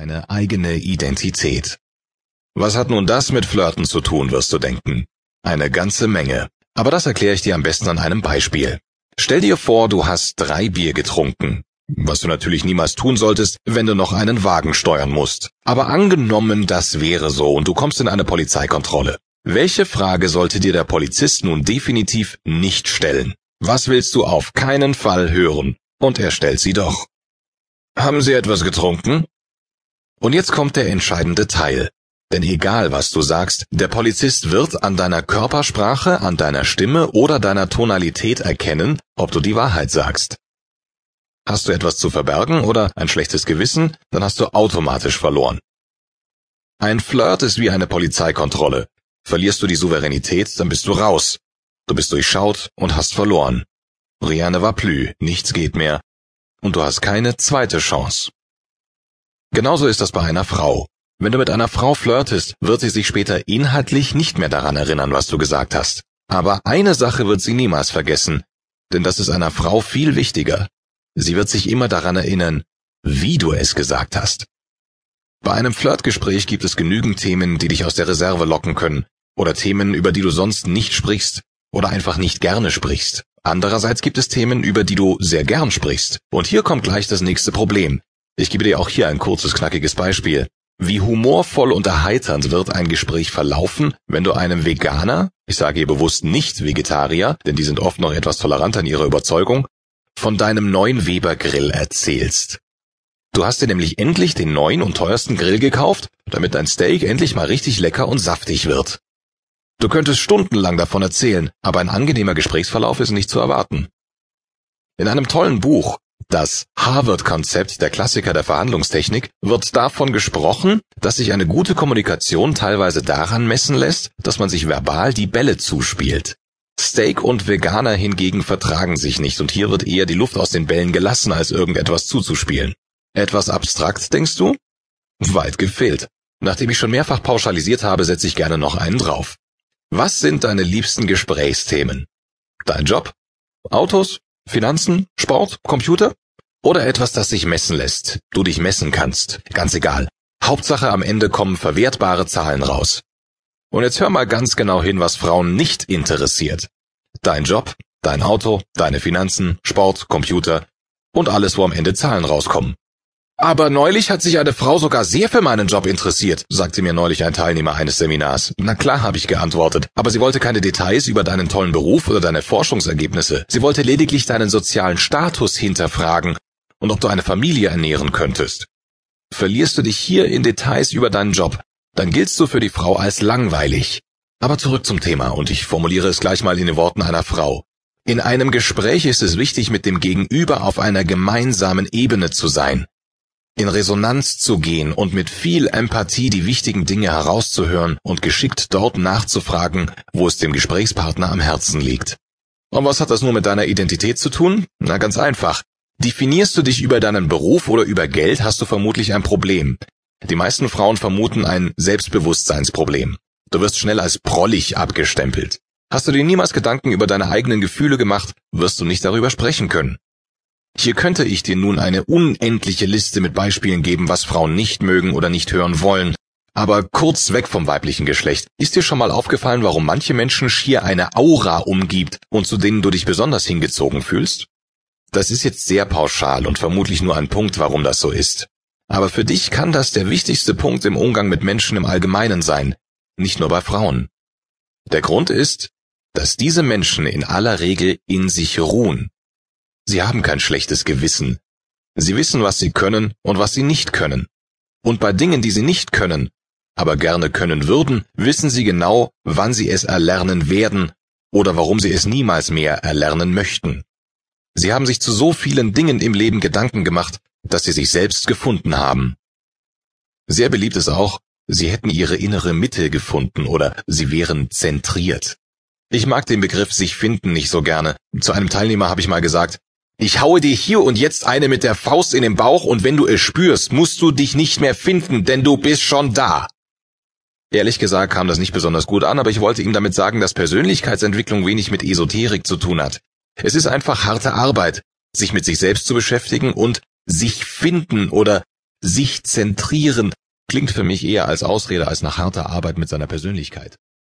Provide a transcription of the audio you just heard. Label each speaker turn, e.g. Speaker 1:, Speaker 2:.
Speaker 1: deine eigene Identität. Was hat nun das mit Flirten zu tun, wirst du denken? Eine ganze Menge. Aber das erkläre ich dir am besten an einem Beispiel. Stell dir vor, du hast drei Bier getrunken. Was du natürlich niemals tun solltest, wenn du noch einen Wagen steuern musst. Aber angenommen, das wäre so und du kommst in eine Polizeikontrolle. Welche Frage sollte dir der Polizist nun definitiv nicht stellen? Was willst du auf keinen Fall hören? Und er stellt sie doch. Haben Sie etwas getrunken? Und jetzt kommt der entscheidende Teil. Denn egal was du sagst, der Polizist wird an deiner Körpersprache, an deiner Stimme oder deiner Tonalität erkennen, ob du die Wahrheit sagst. Hast du etwas zu verbergen oder ein schlechtes Gewissen, dann hast du automatisch verloren. Ein Flirt ist wie eine Polizeikontrolle. Verlierst du die Souveränität, dann bist du raus. Du bist durchschaut und hast verloren. Rien ne va plus, nichts geht mehr. Und du hast keine zweite Chance. Genauso ist das bei einer Frau. Wenn du mit einer Frau flirtest, wird sie sich später inhaltlich nicht mehr daran erinnern, was du gesagt hast. Aber eine Sache wird sie niemals vergessen, denn das ist einer Frau viel wichtiger. Sie wird sich immer daran erinnern, wie du es gesagt hast. Bei einem Flirtgespräch gibt es genügend Themen, die dich aus der Reserve locken können, oder Themen, über die du sonst nicht sprichst oder einfach nicht gerne sprichst. Andererseits gibt es Themen, über die du sehr gern sprichst. Und hier kommt gleich das nächste Problem. Ich gebe dir auch hier ein kurzes, knackiges Beispiel. Wie humorvoll und erheiternd wird ein Gespräch verlaufen, wenn du einem Veganer, ich sage hier bewusst nicht Vegetarier, denn die sind oft noch etwas toleranter in ihrer Überzeugung, von deinem neuen Weber Grill erzählst. Du hast dir nämlich endlich den neuen und teuersten Grill gekauft, damit dein Steak endlich mal richtig lecker und saftig wird. Du könntest stundenlang davon erzählen, aber ein angenehmer Gesprächsverlauf ist nicht zu erwarten. In einem tollen Buch, das Harvard-Konzept, der Klassiker der Verhandlungstechnik, wird davon gesprochen, dass sich eine gute Kommunikation teilweise daran messen lässt, dass man sich verbal die Bälle zuspielt. Steak und Veganer hingegen vertragen sich nicht und hier wird eher die Luft aus den Bällen gelassen, als irgendetwas zuzuspielen. Etwas abstrakt, denkst du? Weit gefehlt. Nachdem ich schon mehrfach pauschalisiert habe, setze ich gerne noch einen drauf. Was sind deine liebsten Gesprächsthemen? Dein Job? Autos? Finanzen? Sport? Computer? Oder etwas, das sich messen lässt, du dich messen kannst, ganz egal. Hauptsache am Ende kommen verwertbare Zahlen raus. Und jetzt hör mal ganz genau hin, was Frauen nicht interessiert. Dein Job, dein Auto, deine Finanzen, Sport, Computer und alles, wo am Ende Zahlen rauskommen. Aber neulich hat sich eine Frau sogar sehr für meinen Job interessiert, sagte mir neulich ein Teilnehmer eines Seminars. Na klar, habe ich geantwortet, aber sie wollte keine Details über deinen tollen Beruf oder deine Forschungsergebnisse. Sie wollte lediglich deinen sozialen Status hinterfragen und ob du eine Familie ernähren könntest. Verlierst du dich hier in Details über deinen Job, dann giltst du für die Frau als langweilig. Aber zurück zum Thema und ich formuliere es gleich mal in den Worten einer Frau. In einem Gespräch ist es wichtig, mit dem Gegenüber auf einer gemeinsamen Ebene zu sein, in Resonanz zu gehen und mit viel Empathie die wichtigen Dinge herauszuhören und geschickt dort nachzufragen, wo es dem Gesprächspartner am Herzen liegt. Und was hat das nur mit deiner Identität zu tun? Na ganz einfach. Definierst du dich über deinen Beruf oder über Geld, hast du vermutlich ein Problem. Die meisten Frauen vermuten ein Selbstbewusstseinsproblem. Du wirst schnell als prollig abgestempelt. Hast du dir niemals Gedanken über deine eigenen Gefühle gemacht, wirst du nicht darüber sprechen können. Hier könnte ich dir nun eine unendliche Liste mit Beispielen geben, was Frauen nicht mögen oder nicht hören wollen. Aber kurz weg vom weiblichen Geschlecht. Ist dir schon mal aufgefallen, warum manche Menschen schier eine Aura umgibt und zu denen du dich besonders hingezogen fühlst? Das ist jetzt sehr pauschal und vermutlich nur ein Punkt, warum das so ist. Aber für dich kann das der wichtigste Punkt im Umgang mit Menschen im Allgemeinen sein, nicht nur bei Frauen. Der Grund ist, dass diese Menschen in aller Regel in sich ruhen. Sie haben kein schlechtes Gewissen. Sie wissen, was sie können und was sie nicht können. Und bei Dingen, die sie nicht können, aber gerne können würden, wissen sie genau, wann sie es erlernen werden oder warum sie es niemals mehr erlernen möchten. Sie haben sich zu so vielen Dingen im Leben Gedanken gemacht, dass sie sich selbst gefunden haben. Sehr beliebt ist auch, sie hätten ihre innere Mitte gefunden oder sie wären zentriert. Ich mag den Begriff sich finden nicht so gerne. Zu einem Teilnehmer habe ich mal gesagt, ich haue dir hier und jetzt eine mit der Faust in den Bauch und wenn du es spürst, musst du dich nicht mehr finden, denn du bist schon da. Ehrlich gesagt kam das nicht besonders gut an, aber ich wollte ihm damit sagen, dass Persönlichkeitsentwicklung wenig mit Esoterik zu tun hat. Es ist einfach harte Arbeit, sich mit sich selbst zu beschäftigen und sich finden oder sich zentrieren klingt für mich eher als Ausrede als nach harter Arbeit mit seiner Persönlichkeit.